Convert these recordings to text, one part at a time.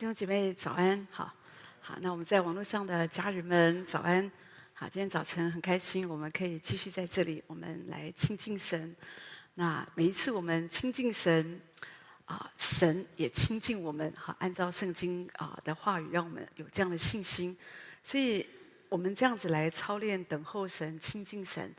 弟兄姐妹早安，好，好，那我们在网络上的家人们早安，好，今天早晨很开心，我们可以继续在这里，我们来亲近神。那每一次我们亲近神，啊，神也亲近我们，好，按照圣经啊的话语，让我们有这样的信心。所以，我们这样子来操练，等候神，亲近神，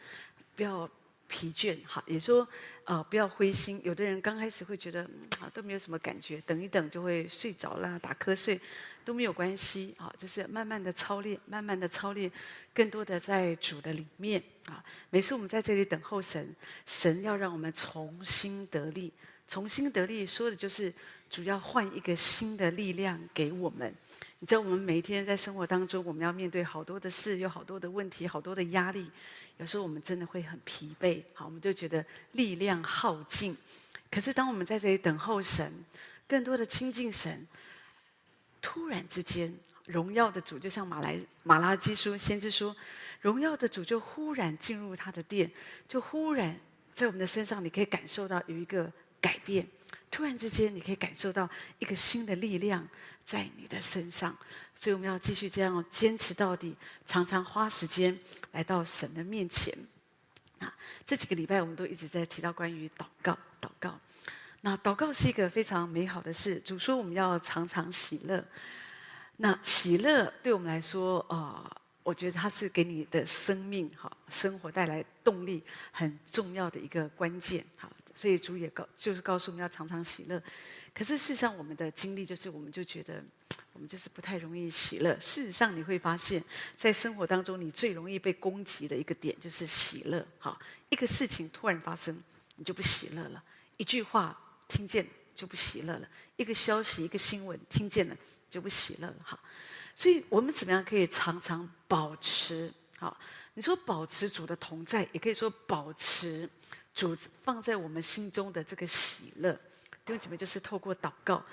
不要。疲倦，哈，也说，呃，不要灰心。有的人刚开始会觉得，啊，都没有什么感觉，等一等就会睡着啦，打瞌睡，都没有关系，啊，就是慢慢的操练，慢慢的操练，更多的在主的里面，啊，每次我们在这里等候神，神要让我们重新得力，重新得力，说的就是主要换一个新的力量给我们。你知道，我们每一天在生活当中，我们要面对好多的事，有好多的问题，好多的压力。有时候我们真的会很疲惫，好，我们就觉得力量耗尽。可是当我们在这里等候神，更多的亲近神，突然之间，荣耀的主就像马来马拉基书先知说，荣耀的主就忽然进入他的殿，就忽然在我们的身上，你可以感受到有一个改变。突然之间，你可以感受到一个新的力量在你的身上，所以我们要继续这样坚持到底，常常花时间来到神的面前。那这几个礼拜我们都一直在提到关于祷告，祷告。那祷告是一个非常美好的事，主说我们要常常喜乐。那喜乐对我们来说，啊、呃，我觉得它是给你的生命、哈生活带来动力很重要的一个关键，哈。所以主也告，就是告诉我们要常常喜乐。可是事实上，我们的经历就是，我们就觉得我们就是不太容易喜乐。事实上，你会发现在生活当中，你最容易被攻击的一个点就是喜乐。好，一个事情突然发生，你就不喜乐了；一句话听见就不喜乐了；一个消息、一个新闻听见了就不喜乐了。好，所以我们怎么样可以常常保持？好，你说保持主的同在，也可以说保持。主放在我们心中的这个喜乐，弟兄姐妹，就是透过祷告。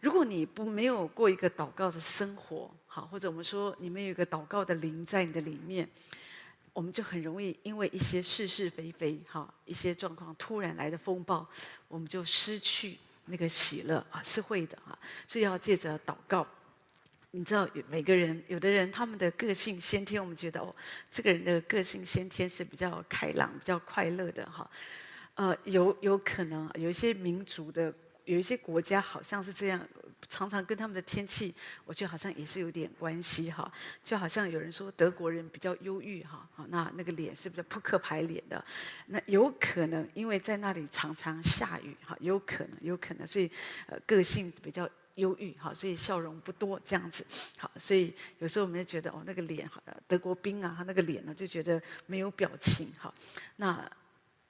如果你不没有过一个祷告的生活，好，或者我们说你们有一个祷告的灵在你的里面，我们就很容易因为一些是是非非，哈，一些状况突然来的风暴，我们就失去那个喜乐啊，是会的啊。所以要借着祷告。你知道，每个人，有的人他们的个性先天，我们觉得哦，这个人的个性先天是比较开朗、比较快乐的哈。呃，有有可能有一些民族的，有一些国家好像是这样，常常跟他们的天气，我觉得好像也是有点关系哈。就好像有人说德国人比较忧郁哈，那那个脸是不是扑克牌脸的？那有可能因为在那里常常下雨哈，有可能，有可能，所以呃，个性比较。忧郁，哈，所以笑容不多，这样子，好，所以有时候我们就觉得哦，那个脸，好，德国兵啊，他那个脸呢，就觉得没有表情，哈，那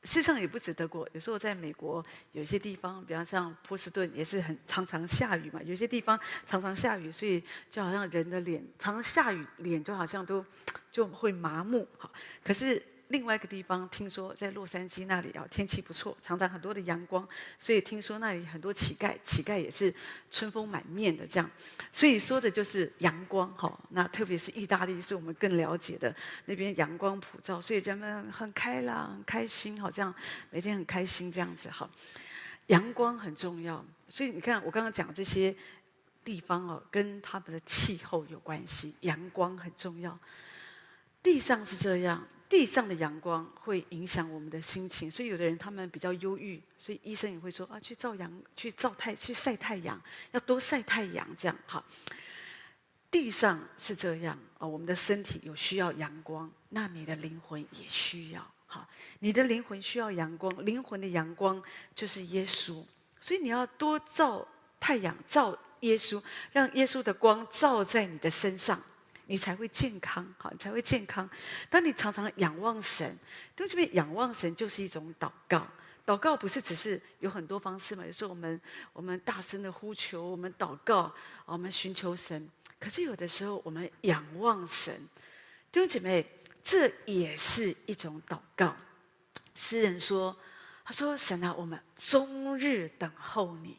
事实上也不止德国，有时候在美国有些地方，比方像波士顿，也是很常常下雨嘛，有些地方常常下雨，所以就好像人的脸常常下雨，脸就好像都 就会麻木，哈，可是。另外一个地方，听说在洛杉矶那里啊，天气不错，常常很多的阳光，所以听说那里很多乞丐，乞丐也是春风满面的这样。所以说的就是阳光哈。那特别是意大利，是我们更了解的那边阳光普照，所以人们很开朗、很开心，好像每天很开心这样子哈。阳光很重要，所以你看我刚刚讲这些地方哦，跟他们的气候有关系，阳光很重要。地上是这样。地上的阳光会影响我们的心情，所以有的人他们比较忧郁，所以医生也会说啊，去照阳，去照太，去晒太阳，要多晒太阳，这样好。地上是这样啊，我们的身体有需要阳光，那你的灵魂也需要好，你的灵魂需要阳光，灵魂的阳光就是耶稣，所以你要多照太阳，照耶稣，让耶稣的光照在你的身上。你才会健康，好，你才会健康。当你常常仰望神，对这边仰望神就是一种祷告。祷告不是只是有很多方式嘛？有时候我们我们大声的呼求，我们祷告，我们寻求神。可是有的时候我们仰望神，弟兄姐妹，这也是一种祷告。诗人说：“他说神啊，我们终日等候你。”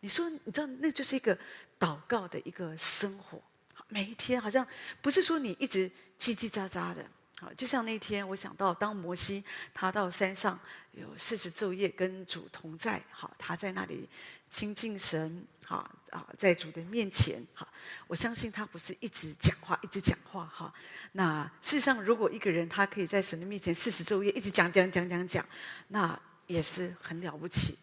你说，你知道，那就是一个祷告的一个生活。每一天好像不是说你一直叽叽喳喳的，好，就像那天我想到，当摩西他到山上有四十昼夜跟主同在，好，他在那里亲近神，好啊，在主的面前，好，我相信他不是一直讲话，一直讲话，哈。那事实上，如果一个人他可以在神的面前四十昼夜一直讲讲讲讲讲，那也是很了不起。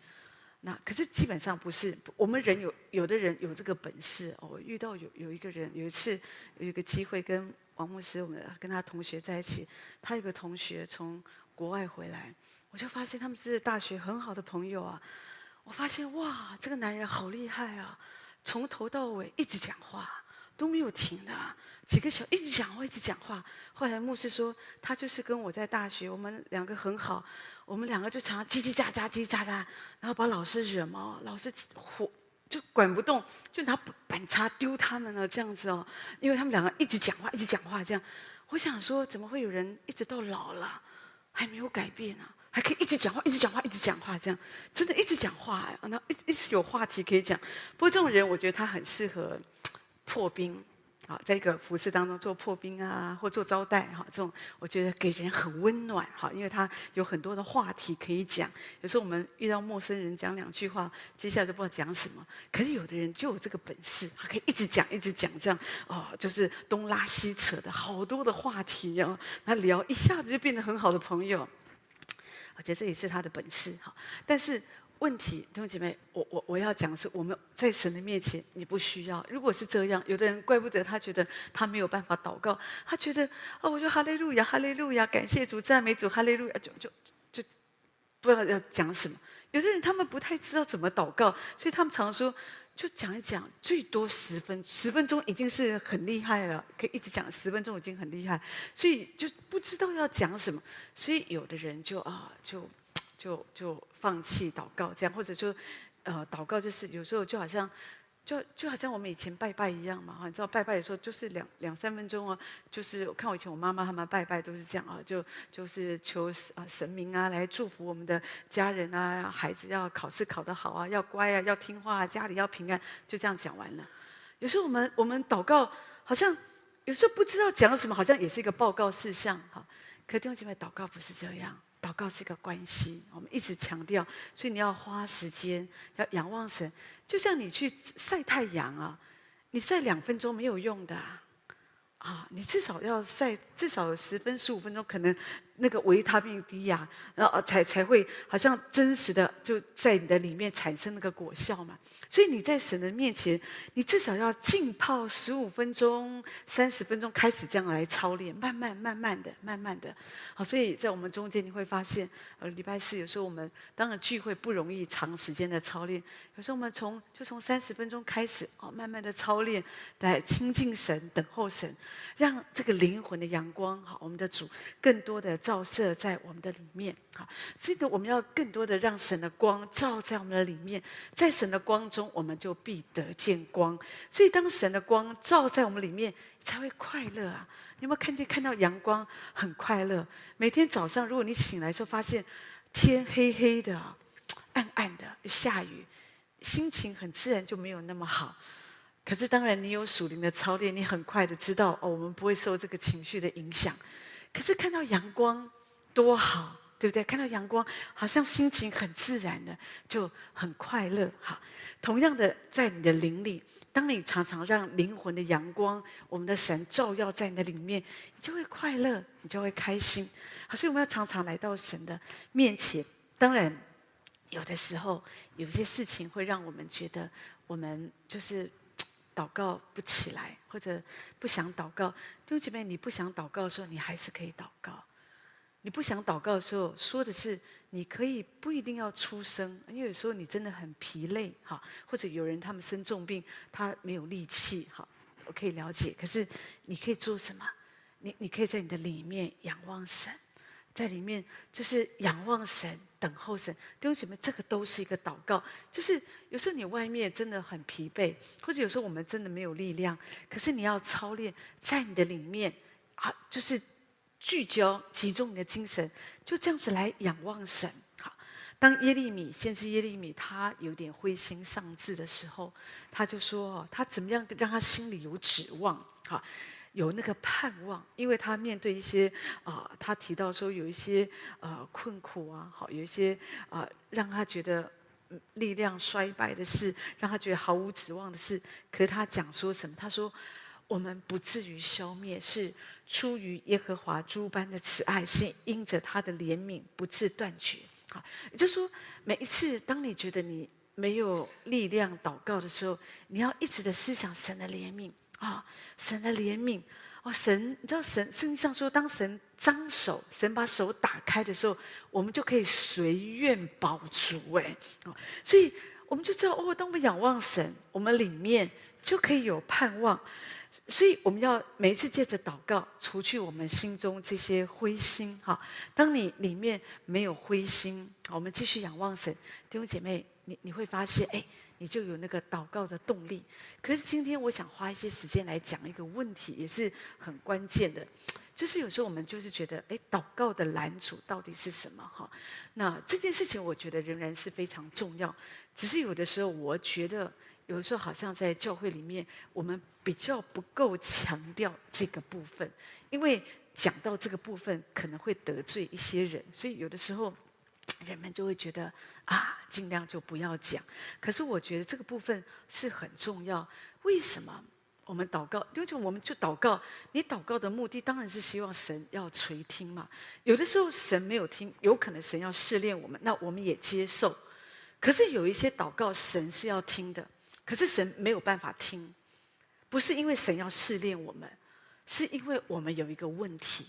那可是基本上不是，我们人有有的人有这个本事哦。我遇到有有一个人，有一次有一个机会跟。王牧师，我们跟他同学在一起。他有个同学从国外回来，我就发现他们是大学很好的朋友啊。我发现哇，这个男人好厉害啊！从头到尾一直讲话都没有停的，几个小一直讲话一直讲话。后来牧师说，他就是跟我在大学，我们两个很好，我们两个就常常叽叽喳喳叽叽喳喳，然后把老师惹毛，老师火。就管不动，就拿板擦丢他们了，这样子哦，因为他们两个一直讲话，一直讲话，这样。我想说，怎么会有人一直到老了还没有改变啊？还可以一直讲话，一直讲话，一直讲话，这样真的一直讲话，然后一一直有话题可以讲。不过这种人，我觉得他很适合破冰。好，在一个服饰当中做破冰啊，或做招待哈，这种我觉得给人很温暖哈，因为他有很多的话题可以讲。有时候我们遇到陌生人讲两句话，接下来就不知道讲什么。可是有的人就有这个本事，他可以一直讲一直讲，这样哦，就是东拉西扯的好多的话题哦，他聊一下子就变得很好的朋友。我觉得这也是他的本事哈，但是。问题，弟兄姐妹，我我我要讲的是，我们在神的面前，你不需要。如果是这样，有的人怪不得他觉得他没有办法祷告，他觉得啊、哦，我说哈利路亚，哈利路亚，感谢主，赞美主，哈利路亚，就就就不知道要讲什么。有的人他们不太知道怎么祷告，所以他们常说就讲一讲，最多十分十分钟已经是很厉害了，可以一直讲十分钟已经很厉害，所以就不知道要讲什么，所以有的人就啊就。就就放弃祷告这样，或者说，呃，祷告就是有时候就好像，就就好像我们以前拜拜一样嘛，哈，你知道拜拜的时候就是两两三分钟哦，就是我看我以前我妈妈他们拜拜都是这样啊，就就是求啊神明啊来祝福我们的家人啊，孩子要考试考得好啊，要乖啊，要听话啊，家里要平安，就这样讲完了。有时候我们我们祷告好像有时候不知道讲什么，好像也是一个报告事项哈。可弟兄姐妹，祷告不是这样。祷告是一个关系，我们一直强调，所以你要花时间，要仰望神，就像你去晒太阳啊，你晒两分钟没有用的啊，啊，你至少要晒至少十分十五分钟，可能。那个维他命 D 呀，然后才才会好像真实的就在你的里面产生那个果效嘛。所以你在神的面前，你至少要浸泡十五分钟、三十分钟，开始这样来操练，慢慢、慢慢的、慢慢的。好，所以在我们中间你会发现，呃，礼拜四有时候我们当然聚会不容易长时间的操练，有时候我们从就从三十分钟开始，哦，慢慢的操练，来亲近神、等候神，让这个灵魂的阳光，好，我们的主更多的。照射在我们的里面，好，所以呢，我们要更多的让神的光照在我们的里面，在神的光中，我们就必得见光。所以，当神的光照在我们里面，才会快乐啊！你有没有看见看到阳光很快乐？每天早上，如果你醒来时候发现天黑黑的、暗暗的、下雨，心情很自然就没有那么好。可是，当然你有属灵的操练，你很快的知道哦，我们不会受这个情绪的影响。可是看到阳光多好，对不对？看到阳光，好像心情很自然的，就很快乐。哈，同样的，在你的灵里，当你常常让灵魂的阳光，我们的神照耀在你的里面，你就会快乐，你就会开心。好，所以我们要常常来到神的面前。当然，有的时候有些事情会让我们觉得，我们就是。祷告不起来，或者不想祷告，弟兄姐妹，你不想祷告的时候，你还是可以祷告。你不想祷告的时候，说的是你可以不一定要出声，因为有时候你真的很疲累，哈，或者有人他们生重病，他没有力气，哈，我可以了解。可是你可以做什么？你你可以在你的里面仰望神。在里面就是仰望神，等候神。弟兄姐妹，这个都是一个祷告。就是有时候你外面真的很疲惫，或者有时候我们真的没有力量，可是你要操练在你的里面啊，就是聚焦、集中你的精神，就这样子来仰望神。好，当耶利米先知耶利米他有点灰心丧志的时候，他就说：他怎么样让他心里有指望？好。有那个盼望，因为他面对一些啊、他提到说有一些呃困苦啊，好，有一些啊、呃、让他觉得力量衰败的事，让他觉得毫无指望的事。可是他讲说什么？他说：“我们不至于消灭，是出于耶和华诸般的慈爱，是因着他的怜悯不致断绝。”好，也就是说，每一次当你觉得你没有力量祷告的时候，你要一直的思想神的怜悯啊、神的怜悯哦，神，你知道神圣经上说，当神张手，神把手打开的时候，我们就可以随愿饱足哎，所以我们就知道哦，当我们仰望神，我们里面就可以有盼望。所以我们要每一次借着祷告，除去我们心中这些灰心哈。当你里面没有灰心，我们继续仰望神，弟兄姐妹，你你会发现，哎，你就有那个祷告的动力。可是今天我想花一些时间来讲一个问题，也是很关键的，就是有时候我们就是觉得，哎，祷告的拦阻到底是什么哈？那这件事情我觉得仍然是非常重要，只是有的时候我觉得。有的时候好像在教会里面，我们比较不够强调这个部分，因为讲到这个部分可能会得罪一些人，所以有的时候人们就会觉得啊，尽量就不要讲。可是我觉得这个部分是很重要。为什么我们祷告？因为我们就祷告，你祷告的目的当然是希望神要垂听嘛。有的时候神没有听，有可能神要试炼我们，那我们也接受。可是有一些祷告，神是要听的。可是神没有办法听，不是因为神要试炼我们，是因为我们有一个问题，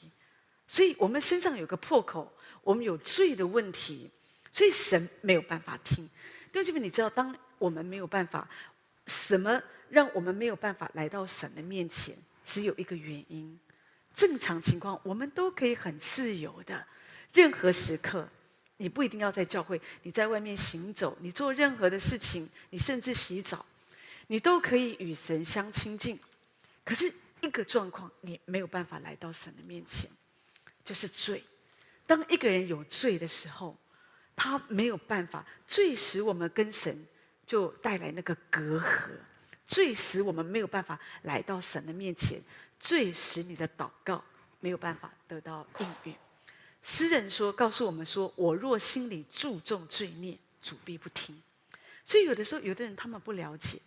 所以我们身上有个破口，我们有罪的问题，所以神没有办法听。弟兄姐妹，你知道，当我们没有办法，什么让我们没有办法来到神的面前？只有一个原因：正常情况，我们都可以很自由的，任何时刻。你不一定要在教会，你在外面行走，你做任何的事情，你甚至洗澡，你都可以与神相亲近。可是一个状况，你没有办法来到神的面前，就是罪。当一个人有罪的时候，他没有办法，罪使我们跟神就带来那个隔阂，罪使我们没有办法来到神的面前，罪使你的祷告没有办法得到应允。诗人说：“告诉我们说，我若心里注重罪孽，主必不听。所以有的时候，有的人他们不了解，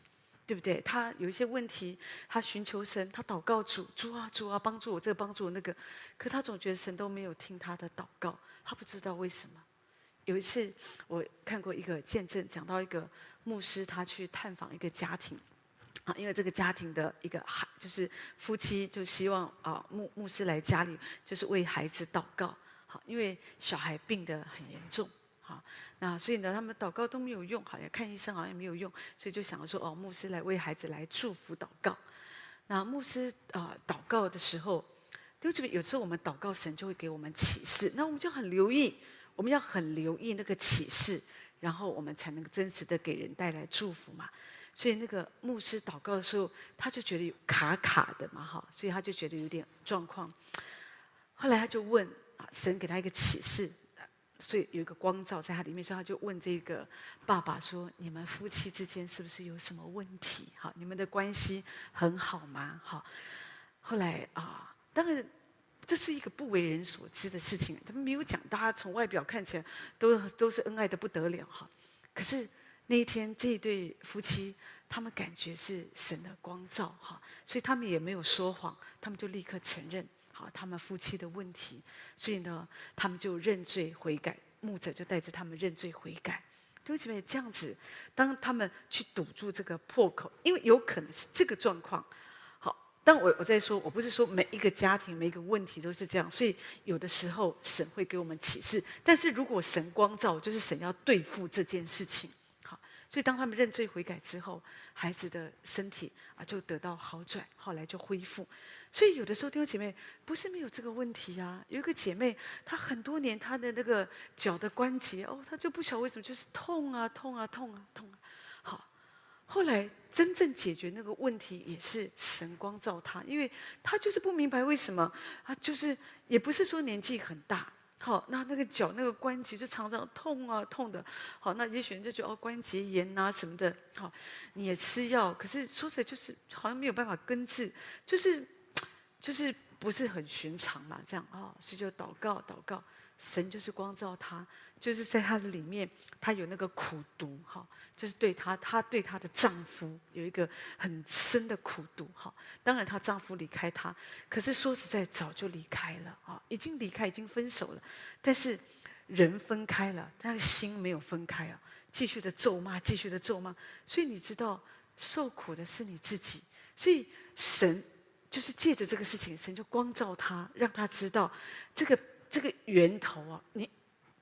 对不对？他有一些问题，他寻求神，他祷告主，主啊，主啊，帮助我这个，帮助我那个。可他总觉得神都没有听他的祷告，他不知道为什么。有一次，我看过一个见证，讲到一个牧师，他去探访一个家庭，啊，因为这个家庭的一个孩，就是夫妻就希望啊，牧牧师来家里，就是为孩子祷告。”好，因为小孩病得很严重，啊，那所以呢，他们祷告都没有用，好像看医生好像没有用，所以就想说，哦，牧师来为孩子来祝福祷告。那牧师啊、祷告的时候，就这边有时候我们祷告，神就会给我们启示，那我们就很留意，我们要很留意那个启示，然后我们才能够真实的给人带来祝福嘛。所以那个牧师祷告的时候，他就觉得有卡卡的嘛，哈，所以他就觉得有点状况。后来他就问啊。神给他一个启示，所以有一个光照在他里面，所以他就问这个爸爸说：“你们夫妻之间是不是有什么问题？好，你们的关系很好吗？”好，后来啊，当然这是一个不为人所知的事情，他们没有讲，大家从外表看起来都都是恩爱的不得了哈。可是那一天这一对夫妻，他们感觉是神的光照哈，所以他们也没有说谎，他们就立刻承认。啊他们夫妻的问题，所以呢，他们就认罪悔改，牧者就带着他们认罪悔改。对不起，这样子，当他们去堵住这个破口，因为有可能是这个状况。好，当我我在说，我不是说每一个家庭每一个问题都是这样，所以有的时候神会给我们启示。但是如果神光照，就是神要对付这件事情。好，所以当他们认罪悔改之后，孩子的身体啊就得到好转，后来就恢复。所以有的时候弟兄姐妹不是没有这个问题啊。有一个姐妹，她很多年她的那个脚的关节哦，她就不晓得为什么就是痛啊痛啊痛啊痛啊。好，后来真正解决那个问题也是神光照她，因为她就是不明白为什么啊，就是也不是说年纪很大，好，那那个脚那个关节就常常痛啊痛的。好，那也许人家就哦关节炎啊什么的，好，你也吃药，可是说起来就是好像没有办法根治，就是。就是不是很寻常嘛，这样啊、所以就祷告祷告，神就是光照她，就是在她的里面，她有那个苦毒哈、就是对她，她对她的丈夫有一个很深的苦毒哈、哦。当然她丈夫离开她，可是说实在早就离开了啊、已经离开，已经分手了，但是人分开了，但是心没有分开啊，继续的咒骂，继续的咒骂，所以你知道受苦的是你自己，所以神。就是借着这个事情，神就光照他，让他知道这个这个源头啊，你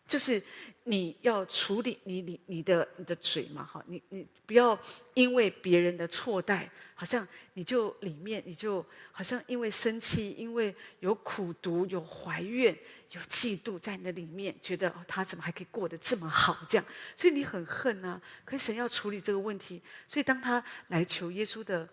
就是你要处理你你你的你的嘴嘛，哈，你你不要因为别人的错待，好像你就里面你就好像因为生气，因为有苦毒、有怀怨、有嫉妒在你的里面，觉得哦，他怎么还可以过得这么好？这样，所以你很恨啊。可是神要处理这个问题，所以当他来求耶稣的。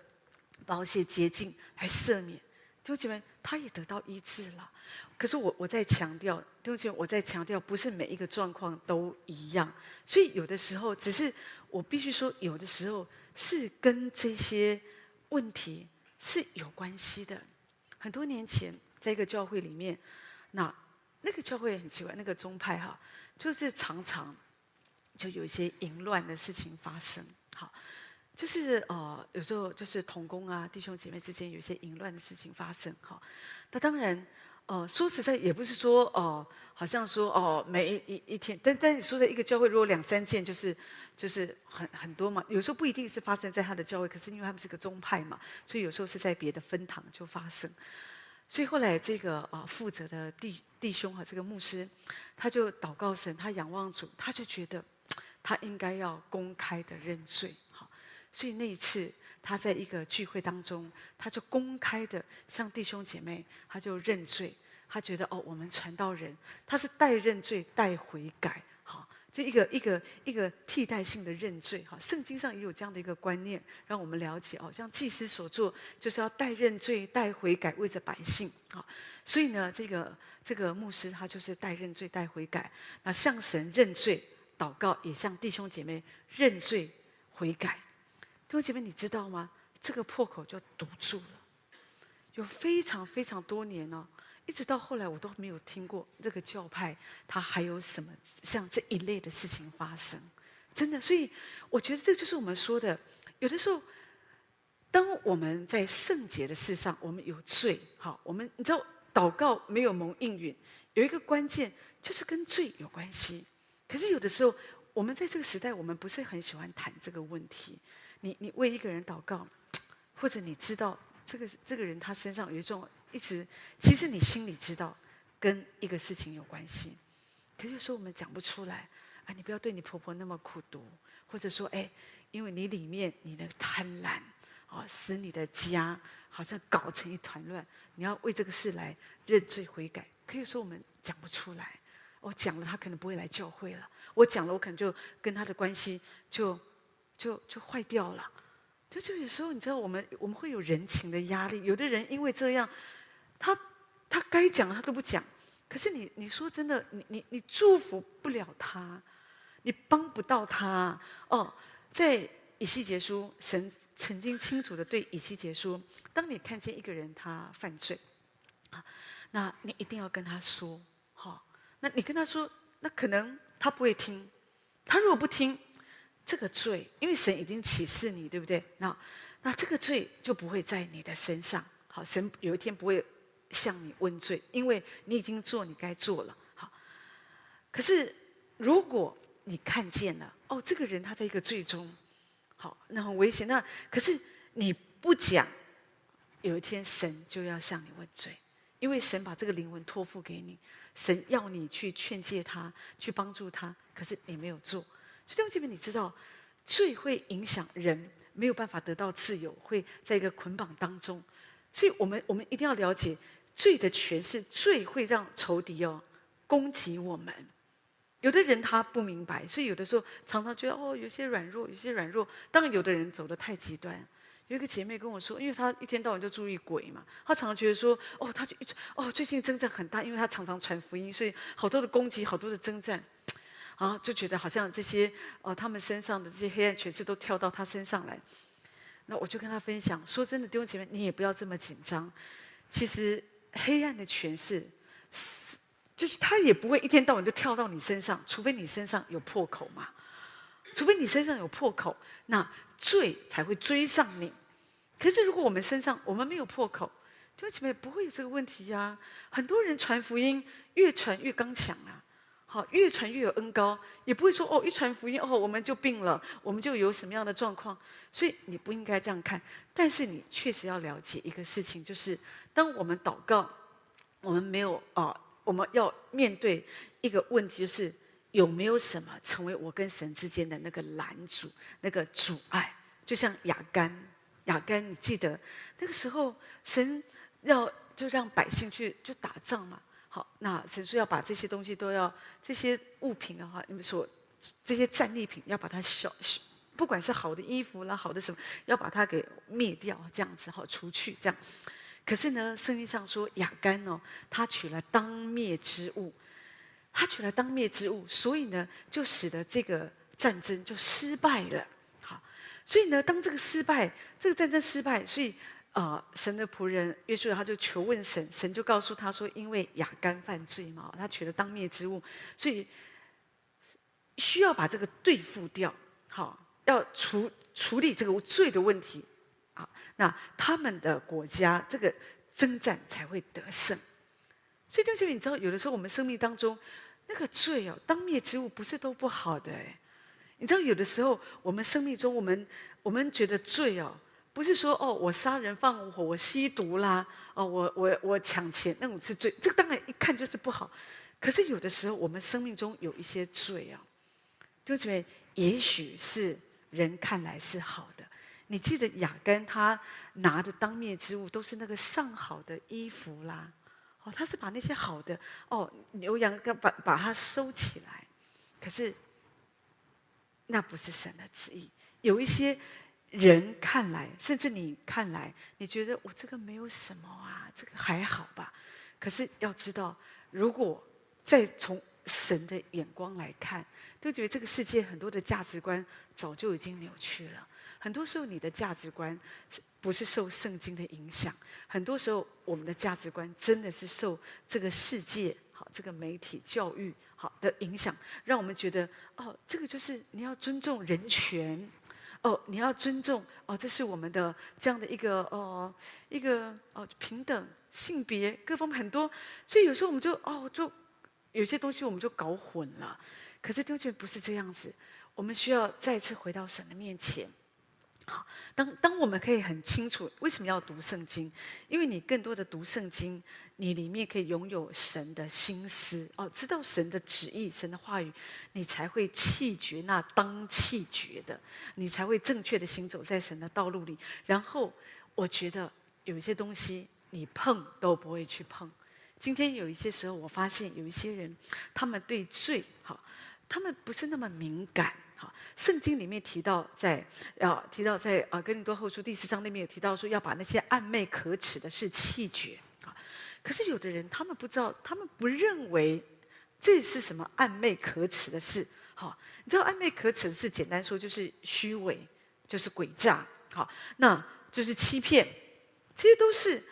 宝血洁净来赦免，弟兄姐妹，他也得到医治了。可是我我在强调，弟兄姐妹，我在强调，不是每一个状况都一样。所以有的时候，只是我必须说，有的时候是跟这些问题是有关系的。很多年前，在一个教会里面，那那个教会很奇怪，那个宗派哈，就是常常就有一些淫乱的事情发生。好。就是呃，有时候就是同工啊，弟兄姐妹之间有一些淫乱的事情发生哈。那当然，呃，说实在也不是说哦、好像说哦、每一一一天，但但你说在一个教会，如果两三件，就是就是很很多嘛。有时候不一定是发生在他的教会，可是因为他们是个宗派嘛，所以有时候是在别的分堂就发生。所以后来这个啊、呃、负责的弟弟兄和这个牧师，他就祷告神，他仰望主，他就觉得他应该要公开的认罪。所以那一次，他在一个聚会当中，他就公开的向弟兄姐妹，他就认罪。他觉得哦，我们传道人，他是带认罪、带悔改，好，就一个一个一个替代性的认罪。哈，圣经上也有这样的一个观念，让我们了解哦，像祭司所做，就是要带认罪、带悔改，为着百姓。好，所以呢，这个这个牧师他就是带认罪、带悔改，那向神认罪、祷告，也向弟兄姐妹认罪悔改。弟兄姐妹，你知道吗？这个破口就堵住了，有非常非常多年哦，一直到后来我都没有听过这个教派它还有什么像这一类的事情发生，真的。所以我觉得这就是我们说的，有的时候，当我们在圣洁的事上，我们有罪，好，我们你知道祷告没有蒙应允，有一个关键就是跟罪有关系。可是有的时候，我们在这个时代，我们不是很喜欢谈这个问题。你你为一个人祷告，或者你知道这个这个人他身上有一种一直，其实你心里知道跟一个事情有关系，可是说我们讲不出来啊。你不要对你婆婆那么苦毒，或者说哎，因为你里面你的贪婪啊，使你的家好像搞成一团乱。你要为这个事来认罪悔改，可以说我们讲不出来。我讲了，他可能不会来教会了。我讲了，我可能就跟他的关系就。就就坏掉了，就就有时候你知道，我们我们会有人情的压力。有的人因为这样，他他该讲他都不讲。可是你你说真的，你你你祝福不了他，你帮不到他。哦，在以西结书，神曾经清楚的对以西结说：当你看见一个人他犯罪，啊，那你一定要跟他说，好，那你跟他说，那可能他不会听，他如果不听。这个罪，因为神已经启示你，对不对？那那这个罪就不会在你的身上。好，神有一天不会向你问罪，因为你已经做你该做了。好，可是如果你看见了，哦，这个人他在一个罪中，好，那很危险。那可是你不讲，有一天神就要向你问罪，因为神把这个灵魂托付给你，神要你去劝诫他，去帮助他，可是你没有做。所以弟兄姐妹，你知道，罪会影响人没有办法得到自由，会在一个捆绑当中。所以我们我们一定要了解罪的权势，罪会让仇敌哦攻击我们。有的人他不明白，所以有的时候常常觉得哦，有些软弱，有些软弱。当然，有的人走得太极端。有一个姐妹跟我说，因为她一天到晚就注意鬼嘛，她常常觉得说，哦，她就一哦，最近征战很大，因为她常常传福音，所以好多的攻击，好多的征战。啊，就觉得好像这些呃，他们身上的这些黑暗权势都跳到他身上来。那我就跟他分享，说真的，弟兄姐妹，你也不要这么紧张。其实黑暗的权势，就是他也不会一天到晚就跳到你身上，除非你身上有破口嘛，除非你身上有破口，那罪才会追上你。可是如果我们身上我们没有破口，弟兄姐妹不会有这个问题呀、很多人传福音越传越刚强啊。好，越传越有恩膏，也不会说哦，一传福音哦，我们就病了，我们就有什么样的状况。所以你不应该这样看，但是你确实要了解一个事情，就是当我们祷告，我们没有啊、我们要面对一个问题，就是有没有什么成为我跟神之间的那个拦阻、那个阻碍？就像亚干，亚干，你记得那个时候，神要就让百姓去就打仗嘛。好，那神说要把这些东西都要这些物品的话，你们说这些战利品要把它消，不管是好的衣服啦，好的什么，要把它给灭掉，这样子好除去这样。可是呢，圣经上说亚干哦，他取了当灭之物，他取了当灭之物，所以呢，就使得这个战争就失败了。好，所以呢，当这个失败，这个战争失败，所以。啊、神的仆人约书亚他就求问神，神就告诉他说：“因为亚干犯罪嘛，他取了当灭之物，所以需要把这个对付掉。好，要处处理这个罪的问题。好，那他们的国家这个征战才会得胜。所以，弟兄姐妹，你知道，有的时候我们生命当中那个罪哦，当灭之物不是都不好的。你知道，有的时候我们生命中，我们我们觉得罪哦。”不是说哦，我杀人放火，我吸毒啦，哦，我我我抢钱，那种是罪。这个当然一看就是不好。可是有的时候，我们生命中有一些罪啊，就觉得也许是人看来是好的。你记得亚干他拿的当面之物，都是那个上好的衣服啦，哦，他是把那些好的哦牛羊把把它收起来。可是那不是神的旨意，有一些。人看来，甚至你看来，你觉得我这个没有什么啊，这个还好吧？可是要知道，如果再从神的眼光来看，都觉得这个世界很多的价值观早就已经扭曲了。很多时候，你的价值观不是受圣经的影响，很多时候我们的价值观真的是受这个世界好这个媒体教育好的影响，让我们觉得哦，这个就是你要尊重人权。哦，你要尊重哦，这是我们的这样的一个哦，一个哦平等性别各方面很多，所以有时候我们就哦，就有些东西我们就搞混了。可是丢钱不是这样子，我们需要再次回到神的面前。好，当当我们可以很清楚为什么要读圣经，因为你更多的读圣经，你里面可以拥有神的心思哦，知道神的旨意、神的话语，你才会弃绝那当弃绝的，你才会正确的行走在神的道路里。然后，我觉得有一些东西你碰都不会去碰。今天有一些时候，我发现有一些人，他们对罪好，他们不是那么敏感。好，圣经里面提到在，在要提到在啊，哥林多后书第四章那边有提到说，要把那些暗昧可耻的事弃绝啊。可是有的人他们不知道，他们不认为这是什么暗昧可耻的事。好，你知道暗昧可耻的事，简单说就是虚伪，就是诡诈，好，那就是欺骗，这些都是。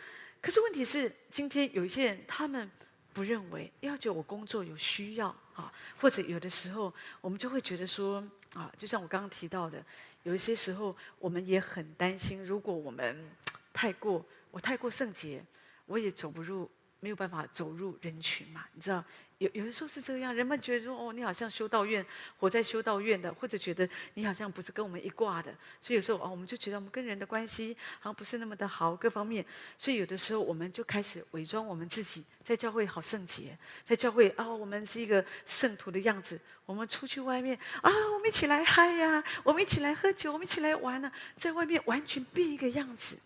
可是问题是，今天有一些人他们不认为，要觉我工作有需要。啊，或者有的时候，我们就会觉得说，啊，就像我刚刚提到的，有一些时候，我们也很担心，如果我们太过，我太过圣洁，我也走不入，没有办法走入人群嘛，你知道。有有的时候是这样，人们觉得说，哦，你好像修道院，活在修道院的，或者觉得你好像不是跟我们一挂的，所以有时候哦，我们就觉得我们跟人的关系好像不是那么的好，各方面，所以有的时候我们就开始伪装我们自己，在教会好圣洁，在教会啊、我们是一个圣徒的样子，我们出去外面啊，我们一起来嗨呀，我们一起来喝酒，我们一起来玩呢、在外面完全变一个样子。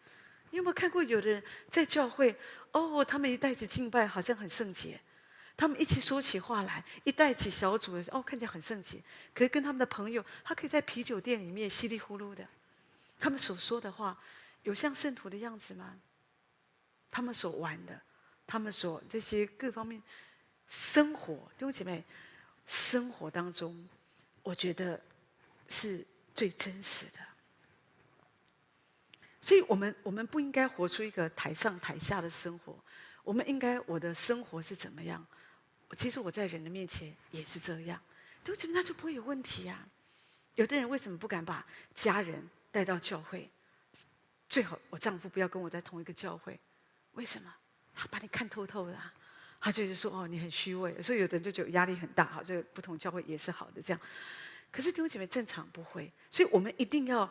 你有没有看过有的人在教会哦，他们一带起敬拜，好像很圣洁。他们一起说起话来，一带起小组的，哦，看起来很圣洁。可是跟他们的朋友，他可以在啤酒店里面稀里呼噜的。他们所说的话，有像圣徒的样子吗？他们所玩的，他们所这些各方面生活，弟兄姐妹，生活当中，我觉得是最真实的。所以我们我们不应该活出一个台上台下的生活，我们应该我的生活是怎么样？其实我在人的面前也是这样，对不起，那就不会有问题呀、啊。有的人为什么不敢把家人带到教会？最好我丈夫不要跟我在同一个教会，为什么？他把你看透透的、他就是说哦，你很虚伪，所以有的人就觉得压力很大。好，这个不同教会也是好的，这样。可是弟兄姐妹正常不会，所以我们一定要，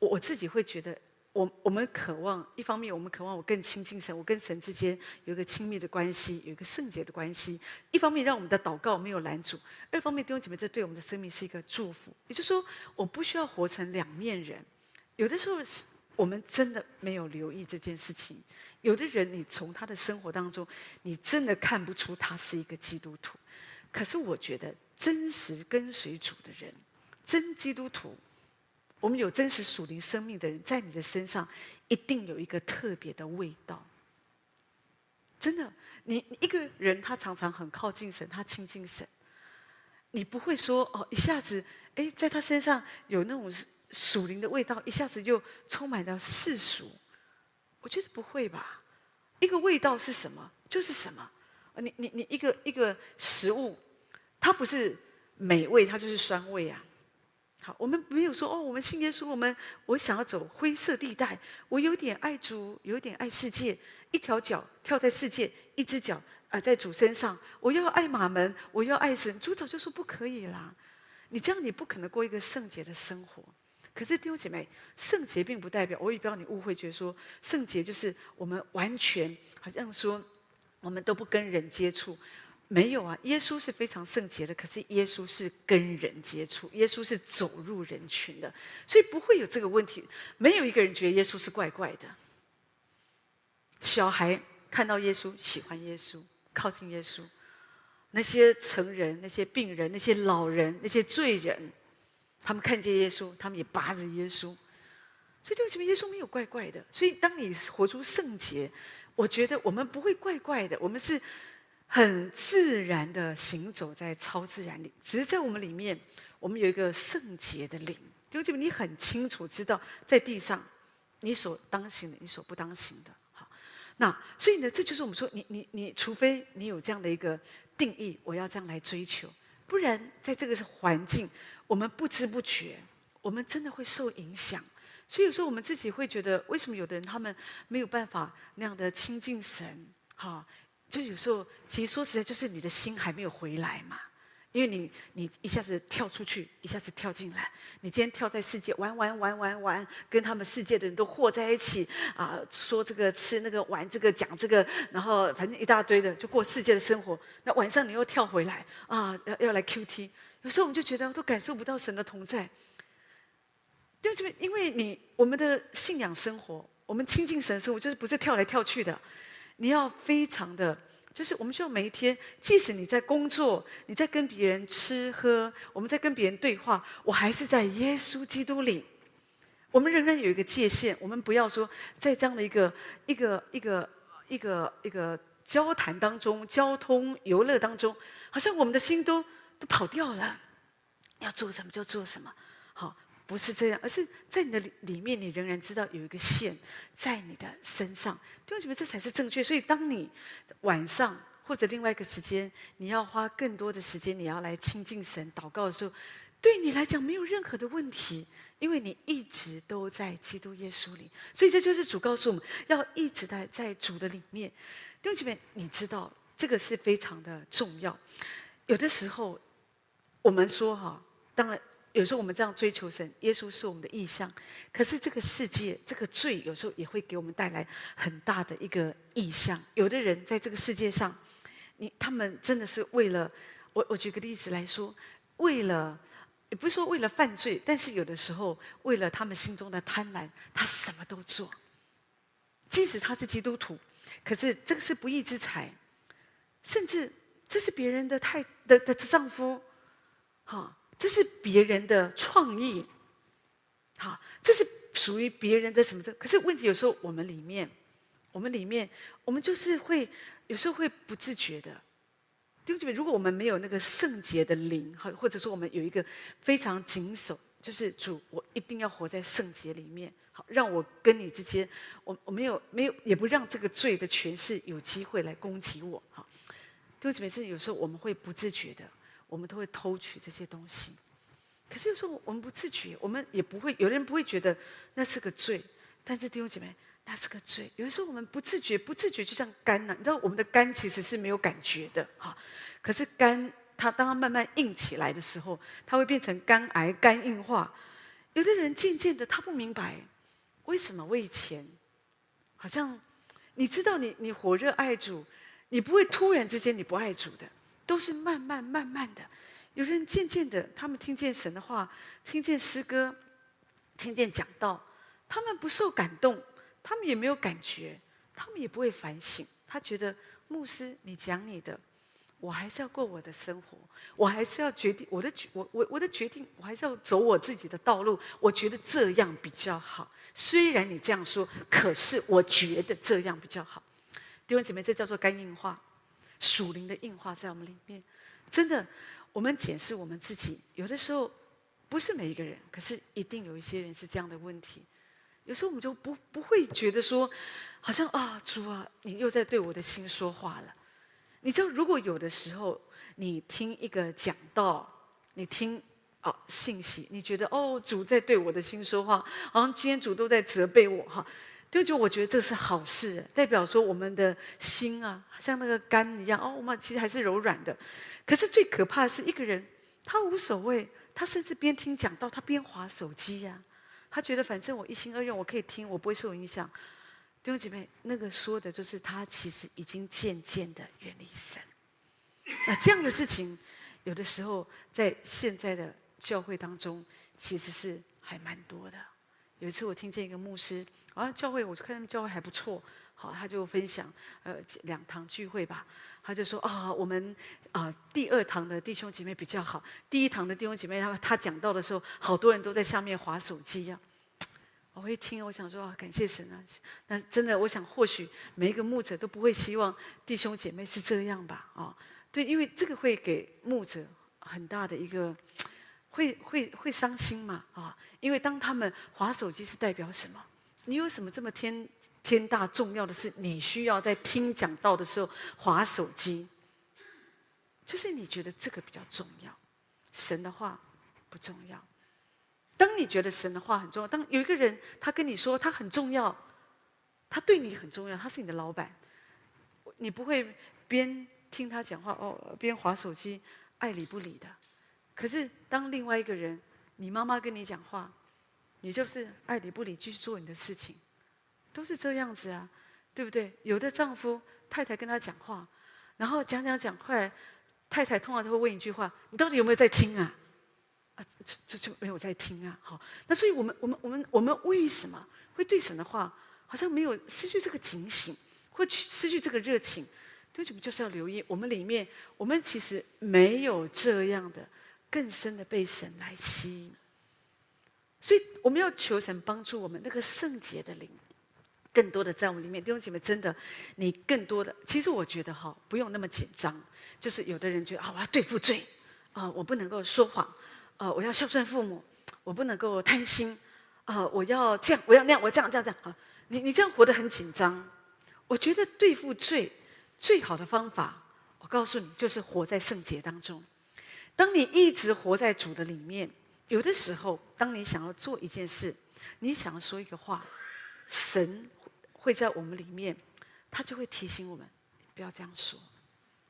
我我自己会觉得，我我们渴望一方面，我们渴望我更亲近神，我跟神之间有一个亲密的关系，有一个圣洁的关系。一方面让我们的祷告没有拦阻，二方面弟兄姐妹这对我们的生命是一个祝福。也就是说，我不需要活成两面人。有的时候我们真的没有留意这件事情。有的人，你从他的生活当中，你真的看不出他是一个基督徒。可是我觉得。真实跟随主的人，真基督徒，我们有真实属灵生命的人，在你的身上一定有一个特别的味道。真的，你一个人他常常很靠近神，他亲近神，你不会说哦，一下子哎，在他身上有那种属灵的味道，一下子就充满了世俗。我觉得不会吧？一个味道是什么？就是什么？你你你一个一个食物。它不是美味，它就是酸味啊！好，我们没有说哦，我们信耶稣，我们我想要走灰色地带，我有点爱主，有点爱世界，一条脚跳在世界，一只脚啊在主身上，我要爱马门，我要爱神，主早就说不可以啦！你这样你不可能过一个圣洁的生活。可是弟兄姐妹，圣洁并不代表，我也不要你误会，觉得说圣洁就是我们完全好像说我们都不跟人接触。没有啊，耶稣是非常圣洁的，可是耶稣是跟人接触，耶稣是走入人群的，所以不会有这个问题。没有一个人觉得耶稣是怪怪的。小孩看到耶稣，喜欢耶稣，靠近耶稣；那些成人、那些病人、那些老人、那些罪人，他们看见耶稣，他们也巴着耶稣。所以对不起，耶稣没有怪怪的。所以当你活出圣洁，我觉得我们不会怪怪的，我们是。很自然的行走在超自然里，只是在我们里面，我们有一个圣洁的灵。就这么，你很清楚知道，在地上你所当行的，你所不当行的。好，那所以呢，这就是我们说，你你你，除非你有这样的一个定义，我要这样来追求，不然在这个环境，我们不知不觉，我们真的会受影响。所以有时候我们自己会觉得，为什么有的人他们没有办法那样的亲近神？哈。就有时候，其实说实在，就是你的心还没有回来嘛。因为你，你一下子跳出去，一下子跳进来。你今天跳在世界玩玩玩玩玩，跟他们世界的人都和在一起啊，说这个吃那个玩这个讲这个，然后反正一大堆的，就过世界的生活。那晚上你又跳回来啊，要要来 QT。有时候我们就觉得都感受不到神的同在。就这边，因为你我们的信仰生活，我们亲近神生活，就是不是跳来跳去的。你要非常的，就是我们需要每一天，即使你在工作，你在跟别人吃喝，我们在跟别人对话，我还是在耶稣基督里。我们仍然有一个界限，我们不要说在这样的一个一个一个一个一个交谈当中、交通游乐当中，好像我们的心都都跑掉了，要做什么就做什么，好。不是这样，而是在你的里面，你仍然知道有一个线在你的身上。弟兄姐妹，这才是正确。所以，当你晚上或者另外一个时间，你要花更多的时间，你要来亲近神、祷告的时候，对你来讲没有任何的问题，因为你一直都在基督耶稣里。所以，这就是主告诉我们要一直在在主的里面。弟兄姐妹，你知道这个是非常的重要。有的时候，我们说哈，当然。有时候我们这样追求神，耶稣是我们的意向。可是这个世界，这个罪有时候也会给我们带来很大的一个意向。有的人在这个世界上，你他们真的是为了我，我举个例子来说，为了也不是说为了犯罪，但是有的时候为了他们心中的贪婪，他什么都做。即使他是基督徒，可是这个是不义之财，甚至这是别人的太的的丈夫，哈。这是别人的创意，好，这是属于别人的什么的？可是问题有时候我们里面，我们里面，我们就是会有时候会不自觉的，弟兄，如果我们没有那个圣洁的灵，或或者说我们有一个非常谨守就是主，我一定要活在圣洁里面，好，让我跟你之间，我我没有没有，也不让这个罪的权势有机会来攻击我，好。弟兄姐妹，有时候我们会不自觉的，我们都会偷取这些东西。可是有时候我们不自觉，我们也不会，有人不会觉得那是个罪，但是弟兄姐妹，那是个罪。有的时候我们不自觉，不自觉就像肝呐，你知道我们的肝其实是没有感觉的，哈。可是肝它当它慢慢硬起来的时候，它会变成肝癌、肝硬化。有的人渐渐的他不明白，为什么我以前好像你知道你你火热爱主。你不会突然之间你不爱主的，都是慢慢慢慢的。有人渐渐的，他们听见神的话，听见诗歌，听见讲道，他们不受感动，他们也没有感觉，他们也不会反省。他觉得牧师，你讲你的，我还是要过我的生活，我还是要决定我的决我我我的决定，我还是要走我自己的道路。我觉得这样比较好。虽然你这样说，可是我觉得这样比较好。弟兄姐妹，这叫做肝硬化，属灵的硬化在我们里面。真的，我们检视我们自己，有的时候不是每一个人，可是一定有一些人是这样的问题。有时候我们就不不会觉得说，好像啊，主啊，你又在对我的心说话了。你知道，如果有的时候你听一个讲道，你听啊信息，你觉得哦，主在对我的心说话，好像今天主都在责备我哈。就就我觉得这是好事，代表说我们的心啊，像那个肝一样哦，我们其实还是柔软的。可是最可怕的是一个人，他无所谓，他甚至边听讲道，他边滑手机呀、他觉得反正我一心二用，我可以听，我不会受影响。弟兄姐妹，那个说的就是他其实已经渐渐的远离神。那这样的事情，有的时候在现在的教会当中，其实是还蛮多的。有一次我听见一个牧师。啊，教会我就看他们教会还不错，好，他就分享，呃，两堂聚会吧，他就说啊，我们啊第二堂的弟兄姐妹比较好，第一堂的弟兄姐妹，他他讲到的时候，好多人都在下面划手机呀、啊。我一听，我想说啊，感谢神啊，那真的，我想或许每一个牧者都不会希望弟兄姐妹是这样吧，啊，对，因为这个会给牧者很大的一个，会会会伤心嘛，啊，因为当他们划手机是代表什么？你有什么这么天天大重要的事？你需要在听讲道的时候滑手机，就是你觉得这个比较重要，神的话不重要。当你觉得神的话很重要，当有一个人他跟你说他很重要，他对你很重要，他是你的老板，你不会边听他讲话哦边滑手机爱理不理的。可是当另外一个人，你妈妈跟你讲话。你就是爱理不理，继续做你的事情，都是这样子啊，对不对？有的丈夫太太跟他讲话，然后讲讲讲，后来太太通常都会问一句话：“你到底有没有在听啊？”啊，就就就没有在听啊。好，那所以我们我们我们我们为什么会对神的话好像没有失去这个警醒，会去失去这个热情？对，我们就是要留意，我们里面我们其实没有这样的更深的被神来吸引。所以我们要求神帮助我们那个圣洁的灵，更多的在我们里面。弟兄姐妹，真的，你更多的，其实我觉得哈，不用那么紧张。就是有的人觉得啊，我要对付罪，啊，我不能够说谎，啊，我要孝顺父母，我不能够贪心，啊，我要这样，我要那样，我这样这样这样啊。你你这样活得很紧张。我觉得对付罪最好的方法，我告诉你，就是活在圣洁当中。当你一直活在主的里面。有的时候，当你想要做一件事，你想要说一个话，神会在我们里面，他就会提醒我们，不要这样说，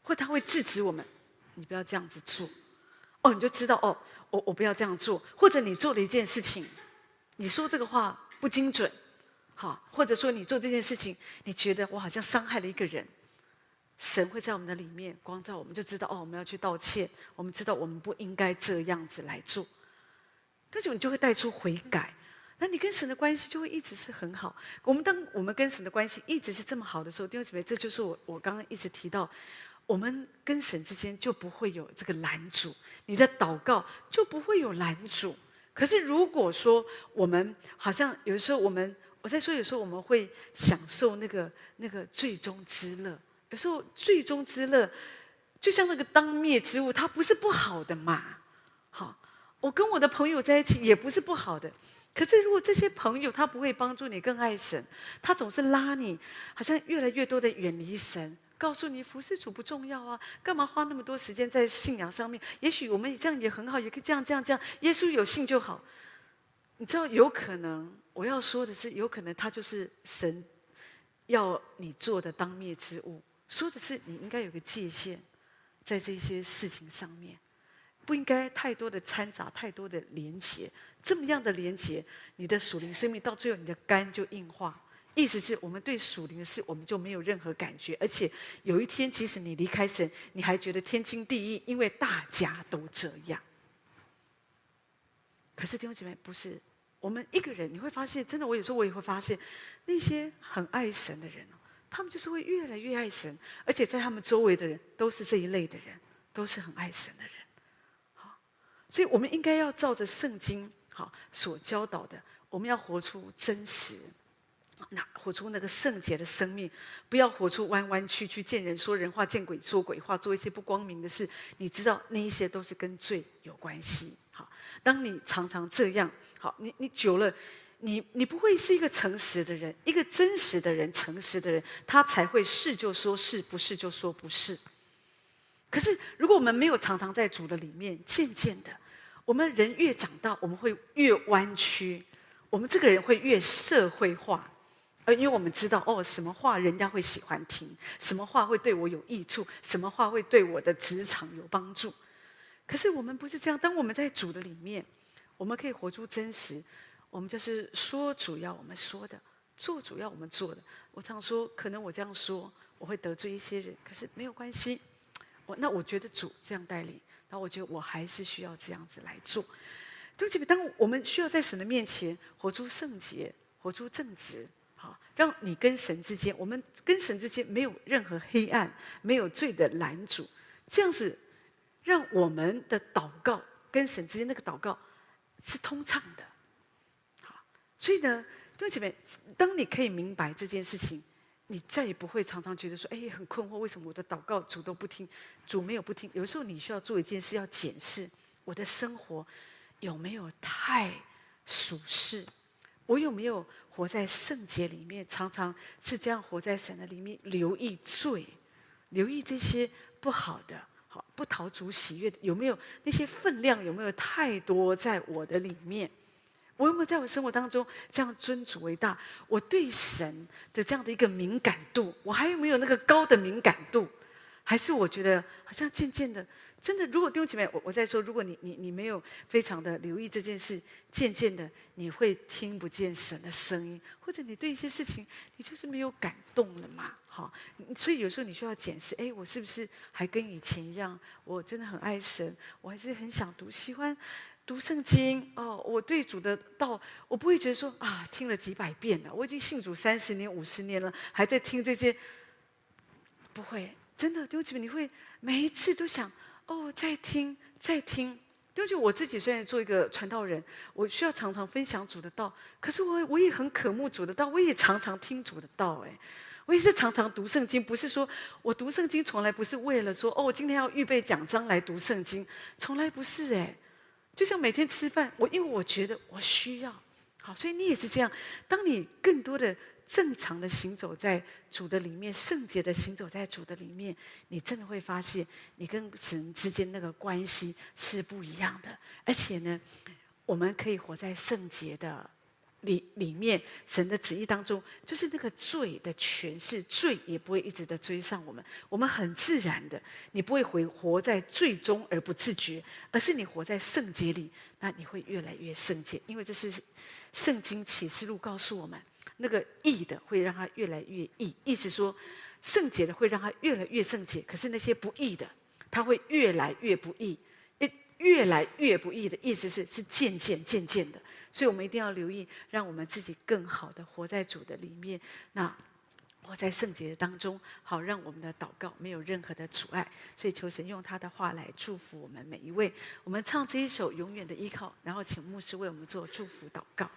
或他会制止我们，你不要这样子做。哦，你就知道哦，我我不要这样做。或者你做了一件事情，你说这个话不精准，好，或者说你做这件事情，你觉得我好像伤害了一个人，神会在我们的里面光照我们，就知道哦，我们要去道歉，我们知道我们不应该这样子来做。这种你就会带出悔改，那你跟神的关系就会一直是很好。我们当我们跟神的关系一直是这么好的时候，弟兄姊妹，这就是我我刚刚一直提到，我们跟神之间就不会有这个拦阻，你的祷告就不会有拦阻。可是如果说我们好像有的时候我们，我在说有时候我们会享受那个那个最终之乐，有时候最终之乐就像那个当灭之物，它不是不好的嘛，好。我跟我的朋友在一起也不是不好的。可是如果这些朋友他不会帮助你更爱神，他总是拉你，好像越来越多的远离神，告诉你服侍主不重要啊，干嘛花那么多时间在信仰上面？也许我们这样也很好，也可以这样这样这样，耶稣有信就好。你知道，有可能我要说的是，有可能他就是神要你做的当灭之物。说的是你应该有个界限，在这些事情上面，不应该太多的掺杂，太多的连结。这么样的连结，你的属灵生命到最后，你的肝就硬化。意思是我们对属灵的事，我们就没有任何感觉。而且有一天，即使你离开神，你还觉得天经地义，因为大家都这样。可是弟兄姐妹，不是。我们一个人，你会发现，真的，我有时候我也会发现，那些很爱神的人，他们就是会越来越爱神，而且在他们周围的人都是这一类的人，都是很爱神的人。所以我们应该要照着圣经好所教导的，我们要活出真实，那活出那个圣洁的生命，不要活出弯弯曲曲、见人说人话、见鬼说鬼话、做一些不光明的事。你知道，那一些都是跟罪有关系。好，当你常常这样。好，你你久了，你你不会是一个诚实的人，一个真实的人，诚实的人，他才会是就说是，不是就说不是。可是，如果我们没有常常在主的里面，渐渐的，我们人越长大，我们会越弯曲，我们这个人会越社会化，而因为我们知道，哦，什么话人家会喜欢听，什么话会对我有益处，什么话会对我的职场有帮助。可是我们不是这样，当我们在主的里面。我们可以活出真实，我们就是说主要我们说的，做主要我们做的。我常说，可能我这样说，我会得罪一些人，可是没有关系。我那我觉得主这样带领，那我觉得我还是需要这样子来做。对不起，当我们需要在神的面前活出圣洁，活出正直，好，让你跟神之间，我们跟神之间没有任何黑暗，没有罪的拦阻，这样子，让我们的祷告跟神之间那个祷告。是通畅的，好，所以呢，弟兄姐妹，当你可以明白这件事情，你再也不会常常觉得说，哎，很困惑，为什么我的祷告主都不听？主没有不听。有时候你需要做一件事，要检视我的生活有没有太属世，我有没有活在圣洁里面？常常是这样活在神的里面，留意罪，留意这些不好的。好，不讨主喜悦，有没有那些分量？有没有太多在我的里面？我有没有在我生活当中这样尊主为大？我对神的这样的一个敏感度，我还有没有那个高的敏感度？还是我觉得好像渐渐的，真的，如果弟兄姐妹，我我在说，如果你你你没有非常的留意这件事，渐渐的你会听不见神的声音，或者你对一些事情，你就是没有感动了嘛？好，所以有时候你需要检视，哎，我是不是还跟以前一样？我真的很爱神，我还是很想读，喜欢读圣经哦。我对主的道，我不会觉得说啊，听了几百遍了，我已经信主三十年、五十年了，还在听这些，不会，真的，对不起，你会每一次都想哦，再听，再听。对不起，我自己虽然做一个传道人，我需要常常分享主的道，可是我我也很渴慕主的道，我也常常听主的道，哎。我也是常常读圣经，不是说我读圣经从来不是为了说哦，我今天要预备讲章来读圣经，从来不是哎。就像每天吃饭，我因为我觉得我需要，好，所以你也是这样。当你更多的正常的行走在主的里面，圣洁的行走在主的里面，你真的会发现你跟神之间那个关系是不一样的。而且呢，我们可以活在圣洁的。里里面，神的旨意当中，就是那个罪的诠释，罪也不会一直的追上我们。我们很自然的，你不会回活在罪中而不自觉，而是你活在圣洁里，那你会越来越圣洁。因为这是圣经启示录告诉我们，那个义的会让他越来越义，意思说圣洁的会让他越来越圣洁。可是那些不义的，他会越来越不义。越来越不易的意思是，是渐渐渐渐的。所以我们一定要留意，让我们自己更好的活在主的里面，那活在圣洁的当中，好让我们的祷告没有任何的阻碍。所以求神用他的话来祝福我们每一位。我们唱这一首《永远的依靠》，然后请牧师为我们做祝福祷告。